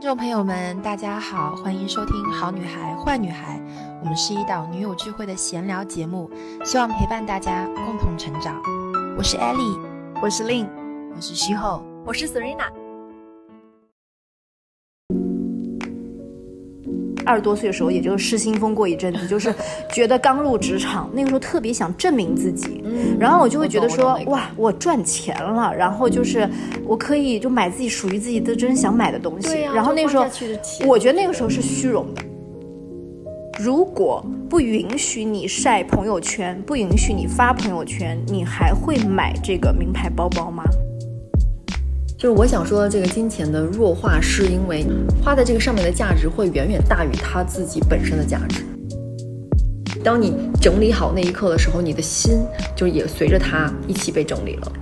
听众朋友们，大家好，欢迎收听《好女孩坏女孩》，我们是一档女友聚会的闲聊节目，希望陪伴大家共同成长。我是 Ellie，我是 Lin，我是徐后，我是 Serena。二十多岁的时候，也就是失心疯过一阵子，就是觉得刚入职场，那个时候特别想证明自己，然后我就会觉得说，哇，我赚钱了，然后就是我可以就买自己属于自己的真想买的东西，然后那个时候，我觉得那个时候是虚荣的。如果不允许你晒朋友圈，不允许你发朋友圈，你还会买这个名牌包包吗？就是我想说的这个金钱的弱化，是因为花在这个上面的价值会远远大于它自己本身的价值。当你整理好那一刻的时候，你的心就也随着它一起被整理了。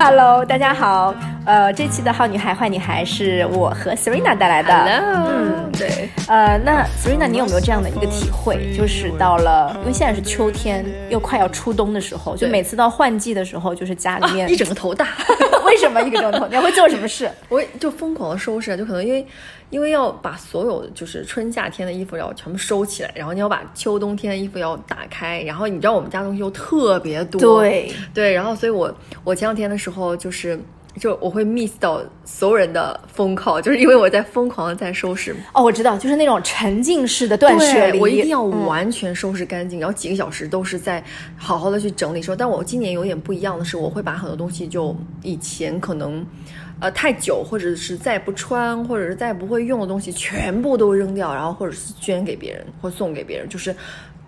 Hello，大家好。呃，这期的好女孩坏女孩是我和 Serena 带来的。Hello，嗯，对。呃，那 Serena，你有没有这样的一个体会？就是到了，因为现在是秋天，又快要初冬的时候，就每次到换季的时候，就是家里面一整个头大。为什么一个整个头？你还会做什么事？我就疯狂的收拾，就可能因为因为要把所有就是春夏天的衣服要全部收起来，然后你要把秋冬天的衣服要打开，然后你知道我们家东西又特别多，对对，然后所以我我前两天的时候就是。就我会 miss 到所有人的疯 call，就是因为我在疯狂的在收拾。哦，我知道，就是那种沉浸式的断舍离，我一定要完全收拾干净，然后几个小时都是在好好的去整理。说，但我今年有点不一样的是，我会把很多东西就以前可能，呃，太久或者是再不穿或者是再不会用的东西全部都扔掉，然后或者是捐给别人或送给别人，就是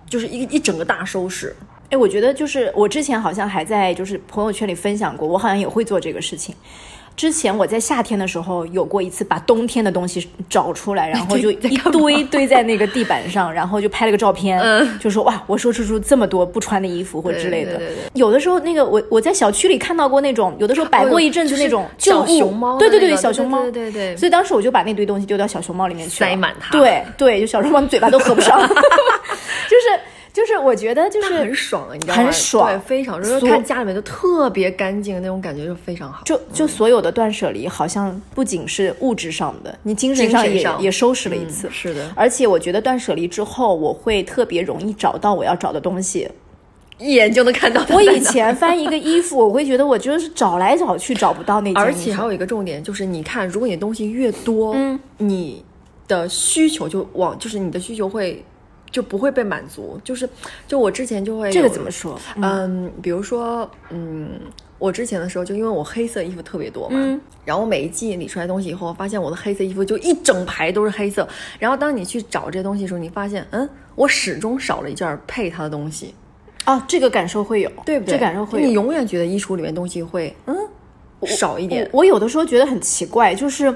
就是一一整个大收拾。哎，我觉得就是我之前好像还在就是朋友圈里分享过，我好像也会做这个事情。之前我在夏天的时候有过一次，把冬天的东西找出来，然后就一堆堆在那个地板上，然后就拍了个照片，就说哇，我收拾出这么多不穿的衣服或之类的。有的时候那个我我在小区里看到过那种，有的时候摆过一阵子那种小熊猫，对对对，小熊猫，对对对。所以当时我就把那堆东西丢到小熊猫里面去，塞满它。对对，就小熊猫嘴巴都合不上 就是。就是我觉得就是很爽，你知道吗？很爽，对，非常就是看家里面都特别干净，那种感觉就非常好。就就所有的断舍离，好像不仅是物质上的，你精神上也也收拾了一次。是的，而且我觉得断舍离之后，我会特别容易找到我要找的东西，一眼就能看到。我以前翻一个衣服，我会觉得我就是找来找去找不到那件。而且还有一个重点就是，你看，如果你东西越多，嗯，你的需求就往，就是你的需求会。就不会被满足，就是，就我之前就会这个怎么说？嗯，比如说，嗯，我之前的时候就因为我黑色衣服特别多嘛，然后我每一季理出来东西以后，发现我的黑色衣服就一整排都是黑色。然后当你去找这些东西的时候，你发现，嗯，我始终少了一件配它的东西。哦，这个感受会有，对不对？这感受会有，你永远觉得衣橱里面东西会，嗯，少一点。我有的时候觉得很奇怪，就是。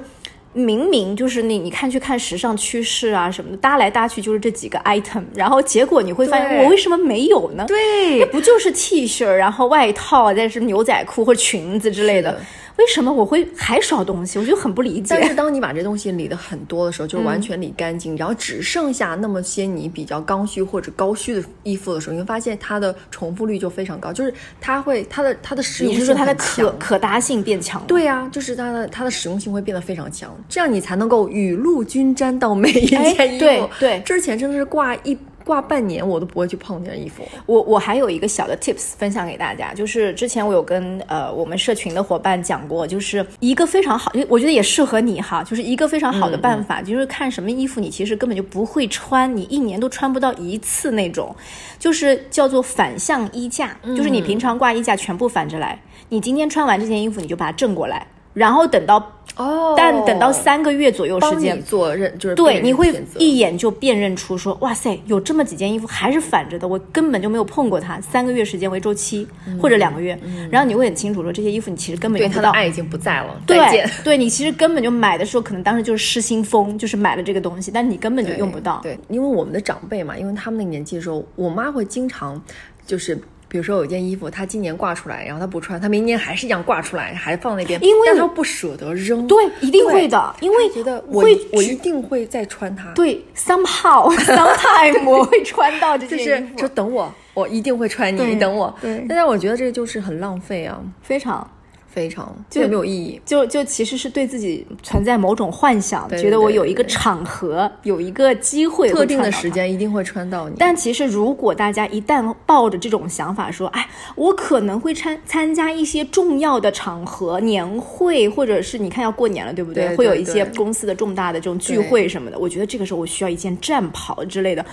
明明就是你，你看去看时尚趋势啊什么的，搭来搭去就是这几个 item，然后结果你会发现我为什么没有呢？对，那不就是 T 恤，然后外套，再是牛仔裤或裙子之类的。为什么我会还少东西？我就很不理解。但是当你把这东西理的很多的时候，就完全理干净，然后只剩下那么些你比较刚需或者高需的衣服的时候，你会发现它的重复率就非常高，就是它会它的它的使用性，你是说它的可可搭性变强？对呀，就是它的它的使用性会变得非常强，这样你才能够雨露均沾到每一件衣服。对对，之前真的是挂一。挂半年我都不会去碰那件衣服。我我还有一个小的 tips 分享给大家，就是之前我有跟呃我们社群的伙伴讲过，就是一个非常好，我觉得也适合你哈，就是一个非常好的办法，就是看什么衣服你其实根本就不会穿，你一年都穿不到一次那种，就是叫做反向衣架，就是你平常挂衣架全部反着来，你今天穿完这件衣服你就把它正过来。然后等到哦，但等到三个月左右时间做认就是对，你会一眼就辨认出说哇塞，有这么几件衣服还是反着的，我根本就没有碰过它。三个月时间为周期或者两个月，然后你会很清楚说这些衣服你其实根本对他的爱已经不在了。对，对你其实根本就买的时候可能当时就是失心疯，就是买了这个东西，但是你根本就用不到。对，因为我们的长辈嘛，因为他们那个年纪的时候，我妈会经常就是。比如说有一件衣服，它今年挂出来，然后它不穿，它明年还是一样挂出来，还放那边，因为但它不舍得扔，对，一定会的，因为觉得我会我一定会再穿它，对，somehow sometime 我会穿到这就是件衣服，就等我，我一定会穿你，你等我。对但是我觉得这个就是很浪费啊，非常。非常就没有意义。就就其实是对自己存在某种幻想，对觉得我有一个场合，有一个机会特。定的时间一定会穿到你，但其实，如果大家一旦抱着这种想法说，哎，我可能会参参加一些重要的场合、年会，或者是你看要过年了，对不对？对会有一些公司的重大的这种聚会什么的。我觉得这个时候我需要一件战袍之类的。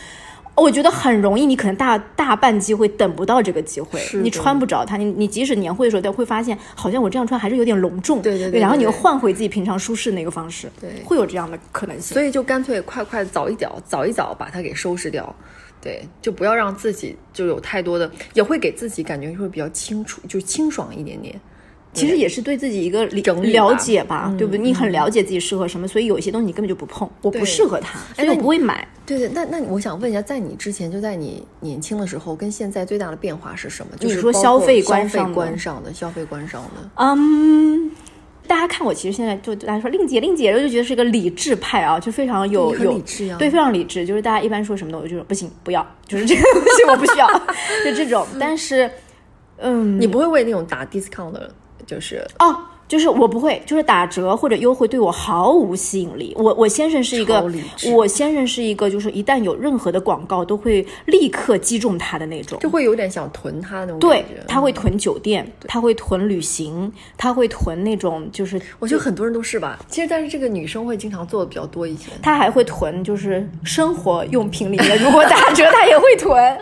我觉得很容易，你可能大大半机会等不到这个机会，你穿不着它。你你即使年会的时候，都会发现好像我这样穿还是有点隆重，对对对然后你又换回自己平常舒适那个方式，对会有这样的可能性。所以就干脆快快早一点早一早把它给收拾掉。对，就不要让自己就有太多的，也会给自己感觉会比较清楚，就清爽一点点。其实也是对自己一个理了解吧，对不对？你很了解自己适合什么，所以有一些东西你根本就不碰，我不适合它，所以我不会买。对对，那那我想问一下，在你之前，就在你年轻的时候，跟现在最大的变化是什么？就是说消费消费观上的观上的消费观上的。嗯，大家看我，其实现在就大家说令姐，令姐，我就觉得是个理智派啊，就非常有有理智呀对，非常理智。就是大家一般说什么的，我就说不行，不要，就是这个东西我不需要，就这种。但是，嗯，你不会为那种打 discount 的，就是哦，就是我不会，就是打折或者优惠对我毫无吸引力。我我先生是一个我先生是一个，就是一旦有任何的广告，都会立刻击中他的那种。就会有点想囤他那种对。，他会囤酒店，他会囤旅行，他会囤那种就是，我觉得很多人都是吧。其实，但是这个女生会经常做的比较多一些。他还会囤就是生活用品里面，如果打折他也会囤。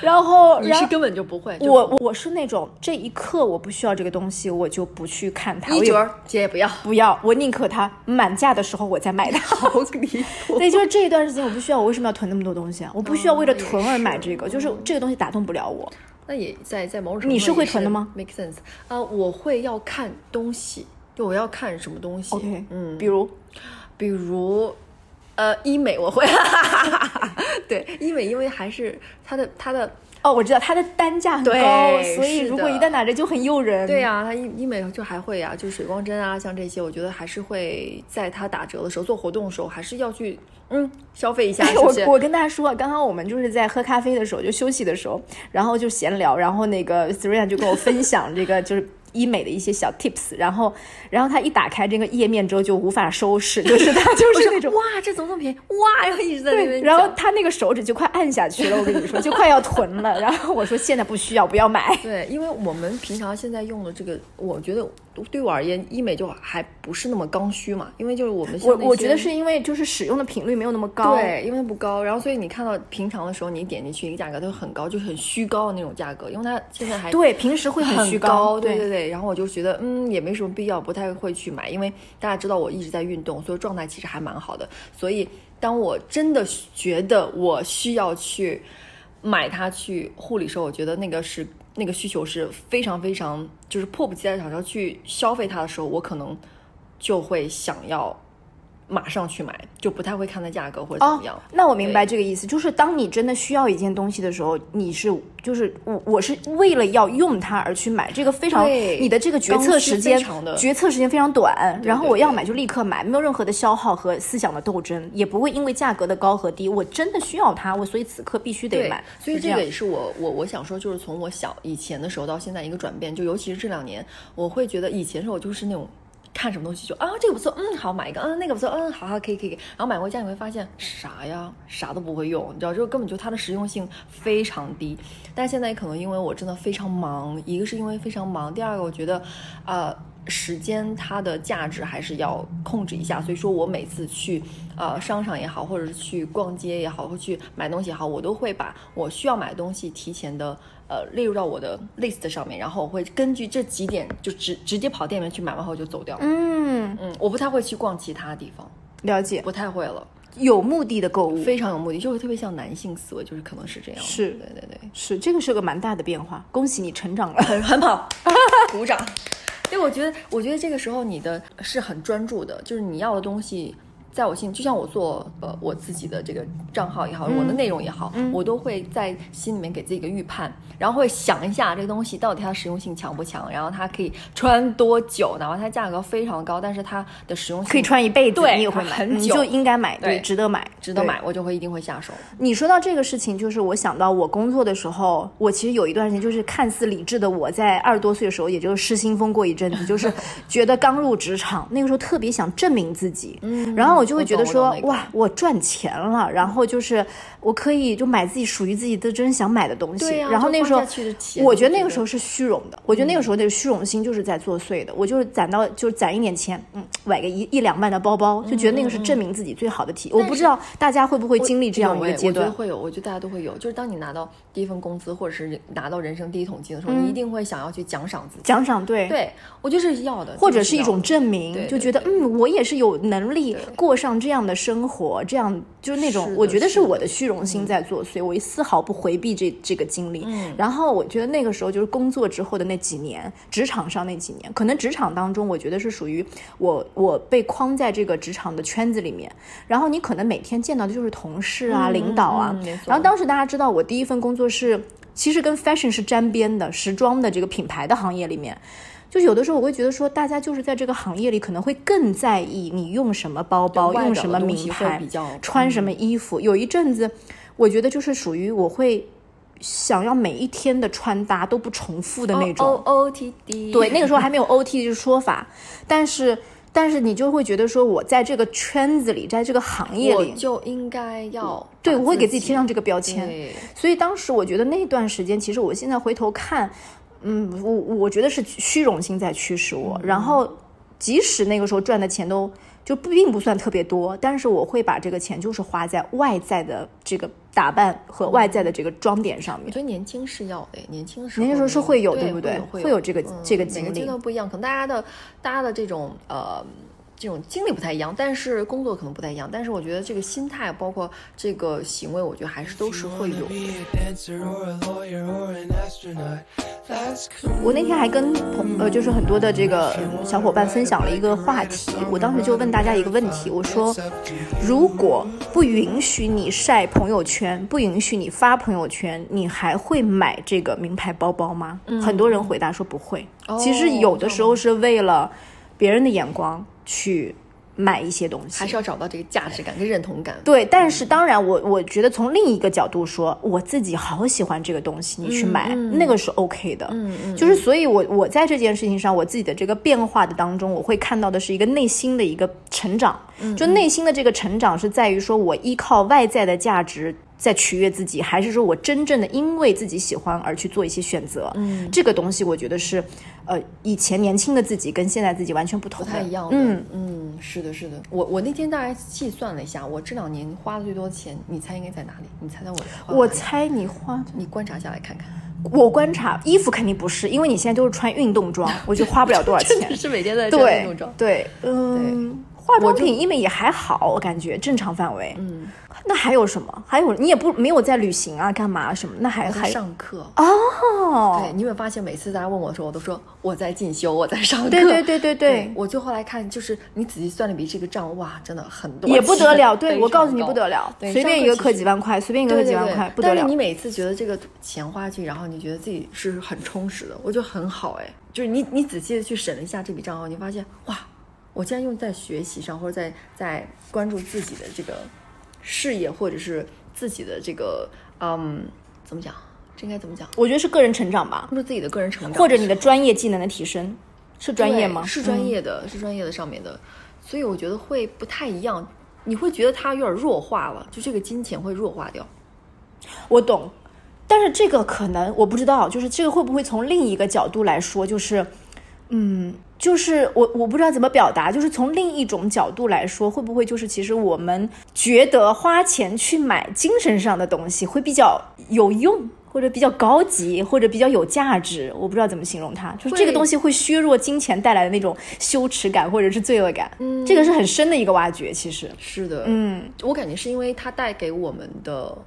然后，然后你是根本就不会。就我我是那种这一刻我不需要这个东西，我就不去看它，一折儿姐不要，不要，我宁可它满价的时候我再买它。好离谱。对，就是这一段时间我不需要，我为什么要囤那么多东西啊？我不需要为了囤而买这个，也就是这个东西打动不了我。那也在在某种程度你是会囤的吗？Make sense 啊、我会要看东西，就我要看什么东西。OK，嗯，比如比如，呃，医美我会，对，医美因为还是它的它的，哦，我知道它的单价很高，所以如果一旦打折就很诱人。对呀、它医医美就还会呀、就是水光针啊，像这些，我觉得还是会在它打折的时候做活动的时候，还是要去嗯消费一下，是是？我我跟大家说啊，刚刚我们就是在喝咖啡的时候，就休息的时候，然后就闲聊，然后那个 Serena 就跟我分享这个就是医美的一些小 tips，然后然后他一打开这个页面之后就无法收拾，就是他就是那种。哇，这怎么这么便宜？哇，然后一直在那对，边然后他那个手指就快按下去了，我跟你说，就快要囤了。然后我说现在不需要，不要买。对，因为我们平常现在用的这个，我觉得对我而言，医美就还不是那么刚需嘛，因为就是我们我我觉得是因为就是使用的频率没有那么高。对，因为它不高，然后所以你看到平常的时候，你点进去一个价格都很高，就是很虚高的那种价格，因为它现在还对，平时会很虚高，对对对。然后我就觉得，嗯，也没什么必要，不太会去买，因为大家知道我一直在运动，所以状态其实还蛮好的。所以当我真的觉得我需要去买它去护理时候，我觉得那个是那个需求是非常非常就是迫不及待想要去消费它的时候，我可能就会想要马上去买，就不太会看它价格或者怎哦么样。，那我明白这个意思，就是当你真的需要一件东西的时候，你是就是我我是为了要用它而去买，这个非常你的这个决策时间决策时间非常短，然后我要买就立刻买，没有任何的消耗和思想的斗争，也不会因为价格的高和低，我真的需要它，我所以此刻必须得买，所以这个也是我我我想说，就是从我小以前的时候到现在一个转变，就尤其是这两年，我会觉得以前的时候我就是那种。看什么东西就啊，这个不错，嗯，好买一个，嗯，那个不错，嗯，好好，可以可以。然后买回家你会发现啥呀，啥都不会用，你知道，就根本就它的实用性非常低。但现在可能因为我真的非常忙，一个是因为非常忙，第二个我觉得，啊，时间它的价值还是要控制一下，所以说我每次去呃商场也好，或者是去逛街也好，或去买东西也好，我都会把我需要买的东西提前的呃列入到我的 list 上面，然后我会根据这几点就直直接跑店里面去买完后就走掉。嗯，嗯，我不太会去逛其他地方，了解，不太会了，有目的的购物非常有目的，就会特别像男性思维，就是可能是这样。是对对对。是这个是个蛮大的变化，恭喜你成长了。很很好，鼓掌。所以我觉得，我觉得这个时候你的是很专注的，就是你要的东西在我心，就像我做呃我自己的这个账号也好，嗯。我的内容也好，我都会在心里面给自己一个预判，然后会想一下这个东西到底它的实用性强不强，然后它可以穿多久，哪怕它价格非常高，但是它的实用性可以穿一辈子，对你也会买，你很久。就应该买，对值得买，值得买，我就会一定会下手。你说到这个事情，就是我想到我工作的时候，我其实有一段时间就是看似理智的我在二十多岁的时候，也就是失心疯过一阵子，就是觉得刚入职场，那个时候特别想证明自己，嗯，然后我就会觉得说哇，我赚钱了，然后就是我可以就买自己属于自己的真想买的东西，对呀然后那个时候我觉得那个时候是虚荣的，我觉得那个时候那个虚荣心就是在作祟的，我就是攒到就是攒一点钱，嗯，买个一一两万的包包，就觉得那个是证明自己最好的体，我不知道大家会不会经历这样一个阶段我觉得。会有，我觉得大家都会有。就是当你拿到第一份工资，或者是拿到人生第一桶金的时候，你一定会想要去奖赏自己。奖赏对，对，我就是要的，或者是一种证明，就觉得嗯，我也是有能力过上这样的生活，这样就是那种我觉得是我的虚荣心在作祟，我丝毫不回避这这个经历。然后我觉得那个时候就是工作之后的那几年，职场上那几年，可能职场当中，我觉得是属于我我被框在这个职场的圈子里面，然后你可能每天见到的就是同事啊、领导啊然后当时大家知道我第一份工作是其实跟 fashion 是沾边的，时装的这个品牌的行业里面。就有的时候我会觉得说，大家就是在这个行业里可能会更在意你用什么包包，用什么名牌，穿什么衣服。有一阵子，我觉得就是属于我会想要每一天的穿搭都不重复的那种。O O T D，对，那个时候还没有 OT 这个说法，但是但是你就会觉得说，我在这个圈子里，在这个行业里，就应该要对我会给自己己贴上这个标签。所以当时我觉得那段时间，其实我现在回头看，嗯，我我觉得是虚荣心在驱使我。然后即使那个时候赚的钱都就不并不算特别多，但是我会把这个钱就是花在外在的这个打扮和外在的这个装点上面。我觉得年轻是要的，年轻的时候年轻时候是会有对对不对会会有这个嗯这个经每个阶历段不一样，可能大家的大家的这种呃。这种经历不太一样，但是工作可能不太一样，但是我觉得这个心态，包括这个行为，我觉得还是都是会有的。我那天还跟朋呃，就是很多的这个小伙伴分享了一个话题，我当时就问大家一个问题，我说，如果不允许你晒朋友圈，不允许你发朋友圈，你还会买这个名牌包包吗？很多人回答说不会。其实有的时候是为了别人的眼光去买一些东西，还是要找到这个价值感跟认同感。对，但是当然我，我觉得从另一个角度说，我自己好喜欢这个东西，你去买，那个是 OK 的。嗯嗯，就是所以我，我在这件事情上，我自己的这个变化的当中，我会看到的是一个内心的一个成长。就内心的这个成长是在于说我依靠外在的价值在取悦自己，还是说我真正的因为自己喜欢而去做一些选择？嗯，这个东西我觉得是，呃，以前年轻的自己跟现在自己完全不同，不太一样的。嗯，嗯，是的，是的。我我那天大概计算了一下，我这两年花的最多的钱，你猜应该在哪里？你猜猜我花我猜你花你观察下来看看，我观察衣服肯定不是，因为你现在都是穿运动装，我觉得花不了多少钱。是每天在穿运对动装。对，嗯，化妆品因为也还好，我感觉正常范围。嗯，那还有什么？还有你也不没有在旅行啊，干嘛什么？那还还上课。哦，对，你有没有发现，每次大家问我的时候，我都说我在进修，我在上课。对对对对对我最后来看，就是你仔细算了笔这个账，哇，真的很多，也不得了。对我告诉你不得了，对随便一个课几万块，随便一个课几万块，不得了但是你。每次觉得这个钱花去，然后你觉得自己是很充实的，我觉得很好哎。就是你你仔细的去审了一下这笔账后，你发现哇，我既然用在学习上，或者在在关注自己的这个事业，或者是自己的这个嗯，怎么讲？这应该怎么讲？我觉得是个人成长吧，关注自己的个人成长，或者你的专业技能的提升，是专业吗？是专嗯业的，是专业的上面的，所以我觉得会不太一样。你会觉得它有点弱化了，就这个金钱会弱化掉。我懂，但是这个可能我不知道，就是这个会不会从另一个角度来说，就是，嗯，就是我我不知道怎么表达，就是从另一种角度来说，会不会就是其实我们觉得花钱去买精神上的东西会比较有用。或者比较高级，或者比较有价值，我不知道怎么形容它，就是这个东西会削弱金钱带来的那种羞耻感或者是罪恶感。嗯，这个是很深的一个挖掘，其实。是的，嗯我感觉是因为它带给我们的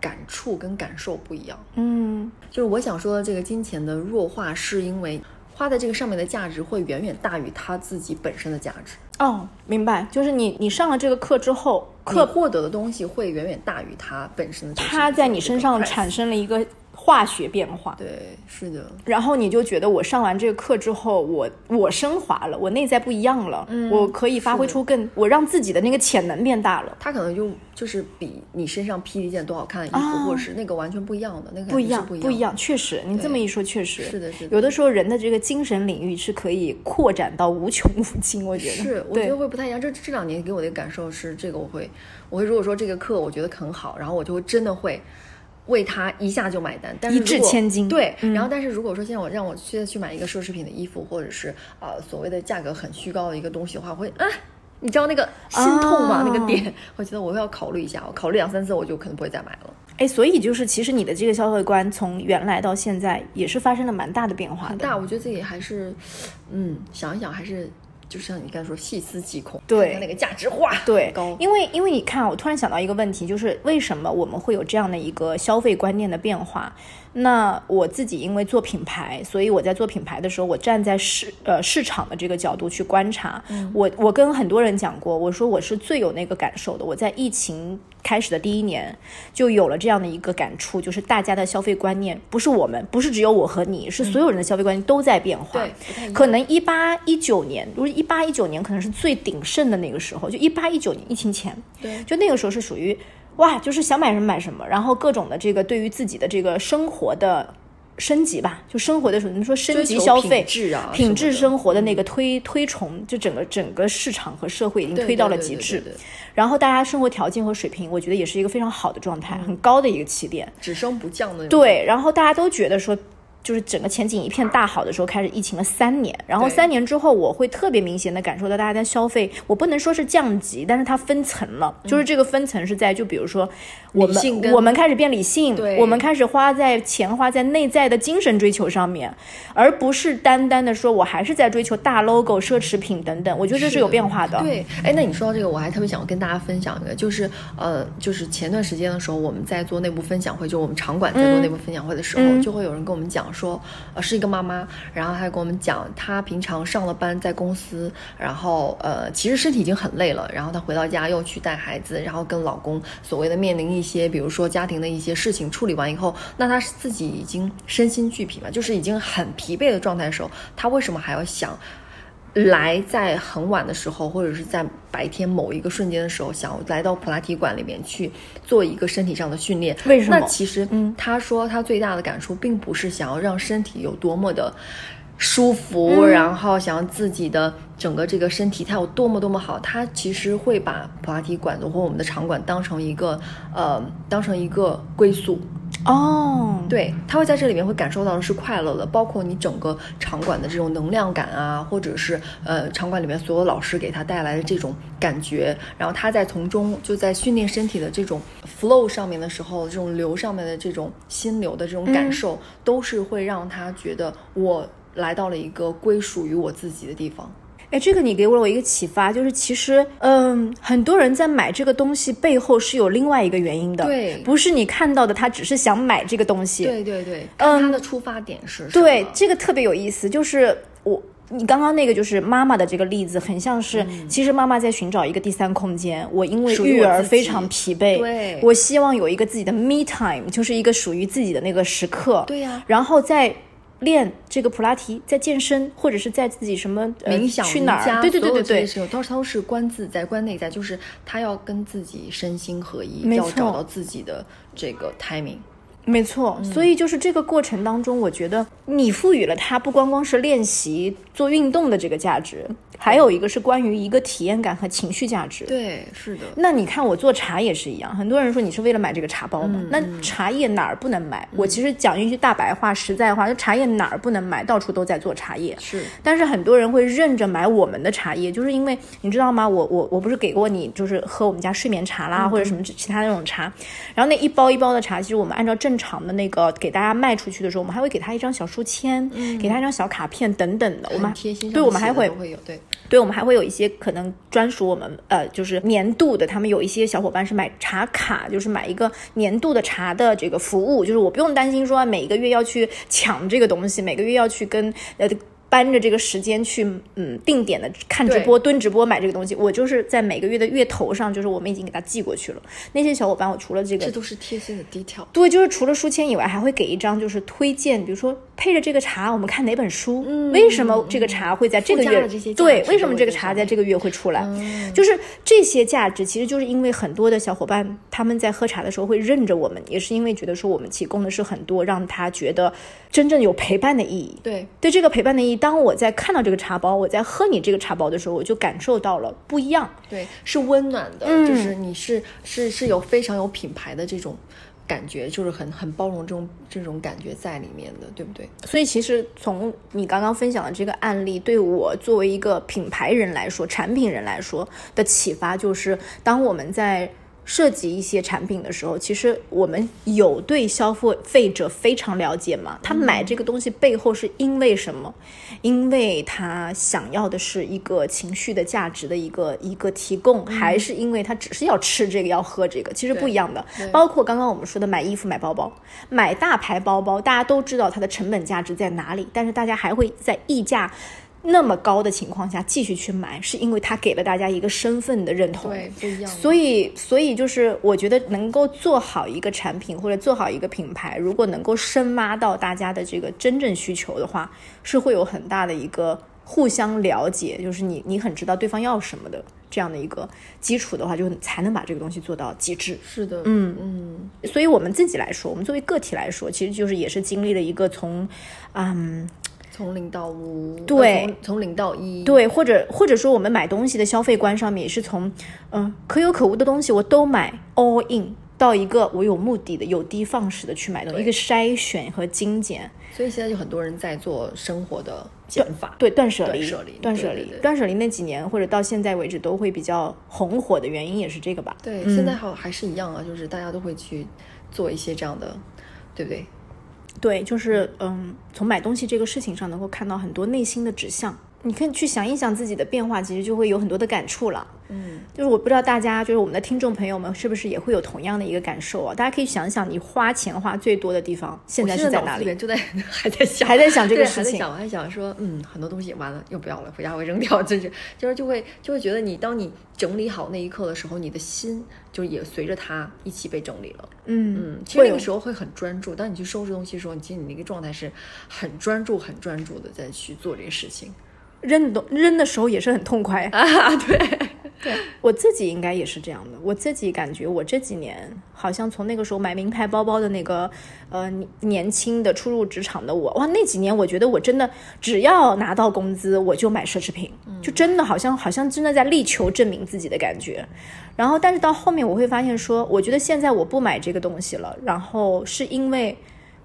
感触跟感受不一样。嗯就是我想说的这个金钱的弱化，是因为花在这个上面的价值会远远大于他自己本身的价值。哦，明白，就是你你上了这个课之后，课获得的东西会远远大于他本身的这个。它在你身上产生了一个化学变化，对，是的，然后你就觉得我上完这个课之后，我我升华了，我内在不一样了，我可以发挥出更，我让自己的那个潜能变大了。它可能就就是比你身上披一件多好看的衣服，啊。或者是那个完全不一样的，那个不一样，不一样，确实，你这么一说，确实。是的是的。有的时候人的这个精神领域是可以扩展到无穷无尽，我觉得。是，我觉得会不太一样。这这两年给我的感受是，这个我会，我会如果说这个课我觉得很好，然后我就会真的会为它一下就买单，但是一掷千金对，嗯然后但是如果说现在我让我现在去买一个奢侈品的衣服，或者是呃所谓的价格很虚高的一个东西的话，我会啊。你知道那个心痛吗？啊那个点，我觉得我要考虑一下，我考虑两三次，我就可能不会再买了。哎，所以就是其实你的这个消费观从原来到现在也是发生了蛮大的变化的。很大，我觉得自己还是，嗯，想一想还是，就像你刚才说，细思极恐，对。那个价值化对。高，因为因为你看，我突然想到一个问题，就是为什么我们会有这样的一个消费观念的变化？那我自己因为做品牌，所以我在做品牌的时候，我站在市呃市场的这个角度去观察。我我跟很多人讲过，我说我是最有那个感受的。我在疫情开始的第一年就有了这样的一个感触，就是大家的消费观念不是我们，不是只有我和你，是所有人的消费观念都在变化。可能一八一九年，如果一八一九年可能是最鼎盛的那个时候，就一八一九年疫情前，对就那个时候是属于哇，就是想买什么买什么，然后各种的这个对于自己的这个生活的升级吧，就生活的时候，你说升级消费、品质生活的那个推推崇，就整个整个市场和社会已经推到了极致对对对。然后大家生活条件和水平，我觉得也是一个非常好的状态，嗯很高的一个起点。只升不降的。对，然后大家都觉得说，就是整个前景一片大好的时候，开始疫情了三年，然后三年之后，我会特别明显的感受到大家在消费，我不能说是降级，但是它分层了，就是这个分层是在，就比如说我们我们开始变理性，对。我们开始花在钱花在内在的精神追求上面，而不是单单的说我还是在追求大 logo、奢侈品等等，我觉得这是有变化的。对，哎，那你说到这个，我还特别想跟大家分享一个，就是呃，就是前段时间的时候，我们在做内部分享会，就我们场馆在做内部分享会的时候，嗯。就会有人跟我们讲说，呃，是一个妈妈，然后她跟我们讲，她平常上了班在公司，然后呃，其实身体已经很累了，然后她回到家又去带孩子，然后跟老公所谓的面临一些，比如说家庭的一些事情处理完以后，那她自己已经身心俱疲嘛，就是已经很疲惫的状态的时候，她为什么还要想？来在很晚的时候，或者是在白天某一个瞬间的时候，想要来到普拉提馆里面去做一个身体上的训练。为什么那其实，嗯，他说他最大的感触并不是想要让身体有多么的舒服，然后想要自己的整个这个身体它有多么多么好，他其实会把普拉提馆或我们的场馆当成一个呃，当成一个归宿。哦，对，他会在这里面会感受到的是快乐的，包括你整个场馆的这种能量感啊，或者是呃场馆里面所有老师给他带来的这种感觉，然后他在从中就在训练身体的这种 flow 上面的时候，这种流上面的这种心流的这种感受，都是会让他觉得我来到了一个归属于我自己的地方。哎，这个你给我了我一个启发，就是其实，嗯，很多人在买这个东西背后是有另外一个原因的，对不是你看到的，他只是想买这个东西，对对对，嗯他的出发点是什么对，这个特别有意思，就是我。你刚刚那个就是妈妈的这个例子，很像是，其实妈妈在寻找一个第三空间。我因为育儿非常疲惫，对我希望有一个自己的 me time，就是一个属于自己的那个时刻。对呀然后再练这个普拉提，在健身，或者是在自己什么、呃、冥想、去哪儿？对对对对对，都是都是观自在、观内在，就是他要跟自己身心合一，要找到自己的这个 timing。没错，嗯所以就是这个过程当中，我觉得你赋予了它不光光是练习做运动的这个价值，还有一个是关于一个体验感和情绪价值。对，是的，那你看我做茶也是一样，很多人说你是为了买这个茶包嗯？那茶叶哪儿不能买？我其实讲一句大白话、实在话，就茶叶哪儿不能买？到处都在做茶叶。是但是很多人会认着买我们的茶叶，就是因为你知道吗？我我我不是给过你，就是喝我们家睡眠茶啦，或者什么其他那种茶，然后那一包一包的茶，其实我们按照正常的那个给大家卖出去的时候，我们还会给他一张小书签，给他一张小卡片等等的，我们贴心，对我们还会会有对。对，我们还会有一些可能专属我们呃，就是年度的，他们有一些小伙伴是买茶卡，就是买一个年度的茶的这个服务，就是我不用担心说每一个月要去抢这个东西，每个月要去跟呃。搬着这个时间去嗯定点的看直播、蹲直播买这个东西，我就是在每个月的月头上，就是我们已经给他寄过去了。那些小伙伴，我除了这个这都是贴心的 detail。对，就是除了书签以外，还会给一张就是推荐，比如说配着这个茶，我们看哪本书，为什么这个茶会在这个月对，为什么这个茶在这个月会出来，就是这些价值，其实就是因为很多的小伙伴他们在喝茶的时候会认着我们，也是因为觉得说我们提供的是很多让他觉得真正有陪伴的意义。对，对这个陪伴的意义，当我在看到这个茶包，我在喝你这个茶包的时候，我就感受到了不一样。对，是温暖的，嗯就是你是是是有非常有品牌的这种感觉，就是很很包容这种这种感觉在里面的，对不对？所以其实从你刚刚分享的这个案例，对我作为一个品牌人来说、产品人来说的启发，就是当我们在设计一些产品的时候，其实我们有对消费者非常了解吗？他买这个东西背后是因为什么？因为他想要的是一个情绪的价值的一个一个提供，还是因为他只是要吃这个要喝这个？其实不一样的。包括刚刚我们说的买衣服、买包包、买大牌包包，大家都知道它的成本价值在哪里，但是大家还会在溢价。那么高的情况下继续去买，是因为它给了大家一个身份的认同。对，不一样。所以，所以就是我觉得能够做好一个产品或者做好一个品牌，如果能够深挖到大家的这个真正需求的话，是会有很大的一个互相了解，就是你你很知道对方要什么的这样的一个基础的话，就才能把这个东西做到极致。是的，嗯嗯，所以我们自己来说，我们作为个体来说，其实就是也是经历了一个从，嗯，从零到五，对呃从从零到一，对，或者或者说我们买东西的消费观上面也是从，嗯、可有可无的东西我都买 all in，到一个我有目的的、有的放矢的去买东西，一个筛选和精简。所以现在就很多人在做生活的减法，对断舍离，断舍离断舍离断舍离那几年或者到现在为止都会比较红火的原因也是这个吧？对，现在好还是一样啊，就是大家都会去做一些这样的，对不对？对，就是嗯，从买东西这个事情上能够看到很多内心的指向。你可以去想一想自己的变化，其实就会有很多的感触了。嗯，就是我不知道大家，就是我们的听众朋友们，是不是也会有同样的一个感受啊？大家可以想想，你花钱花最多的地方现在是在哪里？就在还在想，还在想这个事情还在想，我还想说，嗯，很多东西完了又不要了，回家会扔掉，就是就是就会就会觉得你当你整理好那一刻的时候，你的心就也随着它一起被整理了。嗯嗯，其实那个时候会很专注，当你去收拾东西的时候，你其实你那个状态是很专注、很专注的在去做这个事情。扔的扔的时候也是很痛快 啊，对，对我自己应该也是这样的。我自己感觉我这几年好像从那个时候买名牌包包的那个呃年年轻的初入职场的我，哇，那几年我觉得我真的只要拿到工资我就买奢侈品，就真的好像好像真的在力求证明自己的感觉。然后，但是到后面我会发现说，我觉得现在我不买这个东西了，然后是因为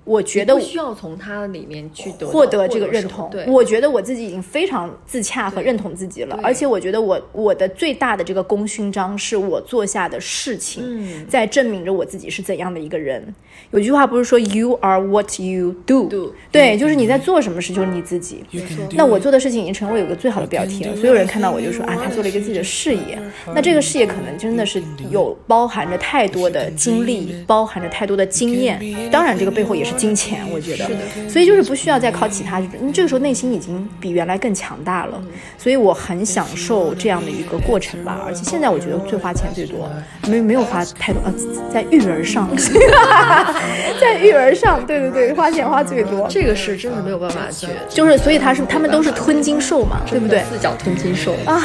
我觉得我需要从他里面去得获得这个认同对，。我觉得我自己已经非常自洽和认同自己了，而且我觉得我我的最大的这个功勋章是我做下的事情，嗯在证明着我自己是怎样的一个人。有句话不是说 “You are what you do”，, Do 对，就是你在做什么事就是你自己。那我做的事情已经成为有个最好的标题了，所有人看到我就说啊，他做了一个自己的事业。那这个事业可能真的是有包含着太多的经历，包含着太多的经验，当然这个背后也是金钱，我觉得。所以就是不需要再靠其他，你这个时候内心已经比原来更强大了。所以我很享受这样的一个过程吧，而且现在我觉得最花钱最多，没没有花太多，呃，在育儿上，在育儿上，对对对，花钱花最多。这个是真的没有办法去，就是，所以他是他们都是吞金兽嘛，对不对？四脚吞金兽。啊，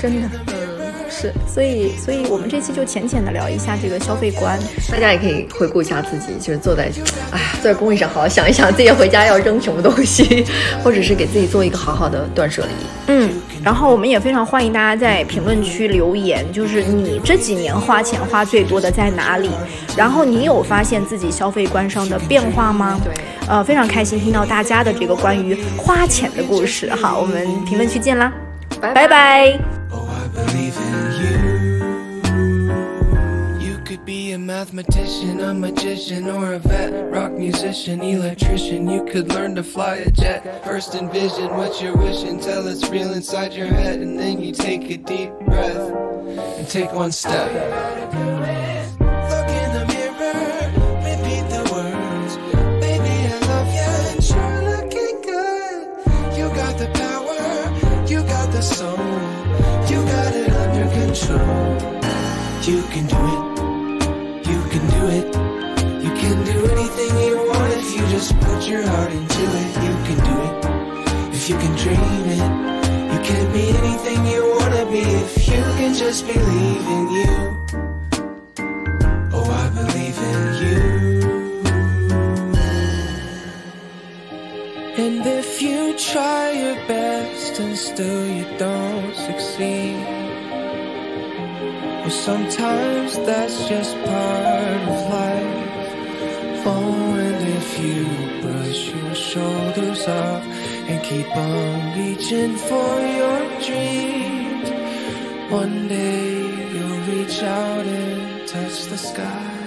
真的，是，所以，所以我们这期就浅浅的聊一下这个消费观。大家也可以回顾一下自己，就是坐在，哎呀，坐在工位上好好想一想自己回家要扔什么东西，或者是给自己做一个好好的断舍离。嗯，然后我们也非常欢迎大家在评论区留言，就是你这几年花钱花最多的在哪里？然后你有发现自己消费观上的变化吗？对，呃，非常开心听到大家的这个关于花钱的故事。好，我们评论区见啦，拜拜拜 Oh, I believe in mathematician, a magician, or a vet, rock musician, electrician. You could learn to fly a jet. First envision what you're wishing, tell it's real inside your head, and then you take a deep breath and take one step. Look in the mirror, repeat the words. Baby, I love you, and you're looking good. You got the power, you got the soul, you got it under control. You can do it. You can do anything you want if you just put your heart into it. You can do it. If you can dream it. You can be anything you wanna be if you can just believe in you. Oh, I believe in you. And if you try your best and still you don't succeed, sometimes that's just part of life. And if you brush your shoulders up and keep on reaching for your dreams, one day you'll reach out and touch the sky.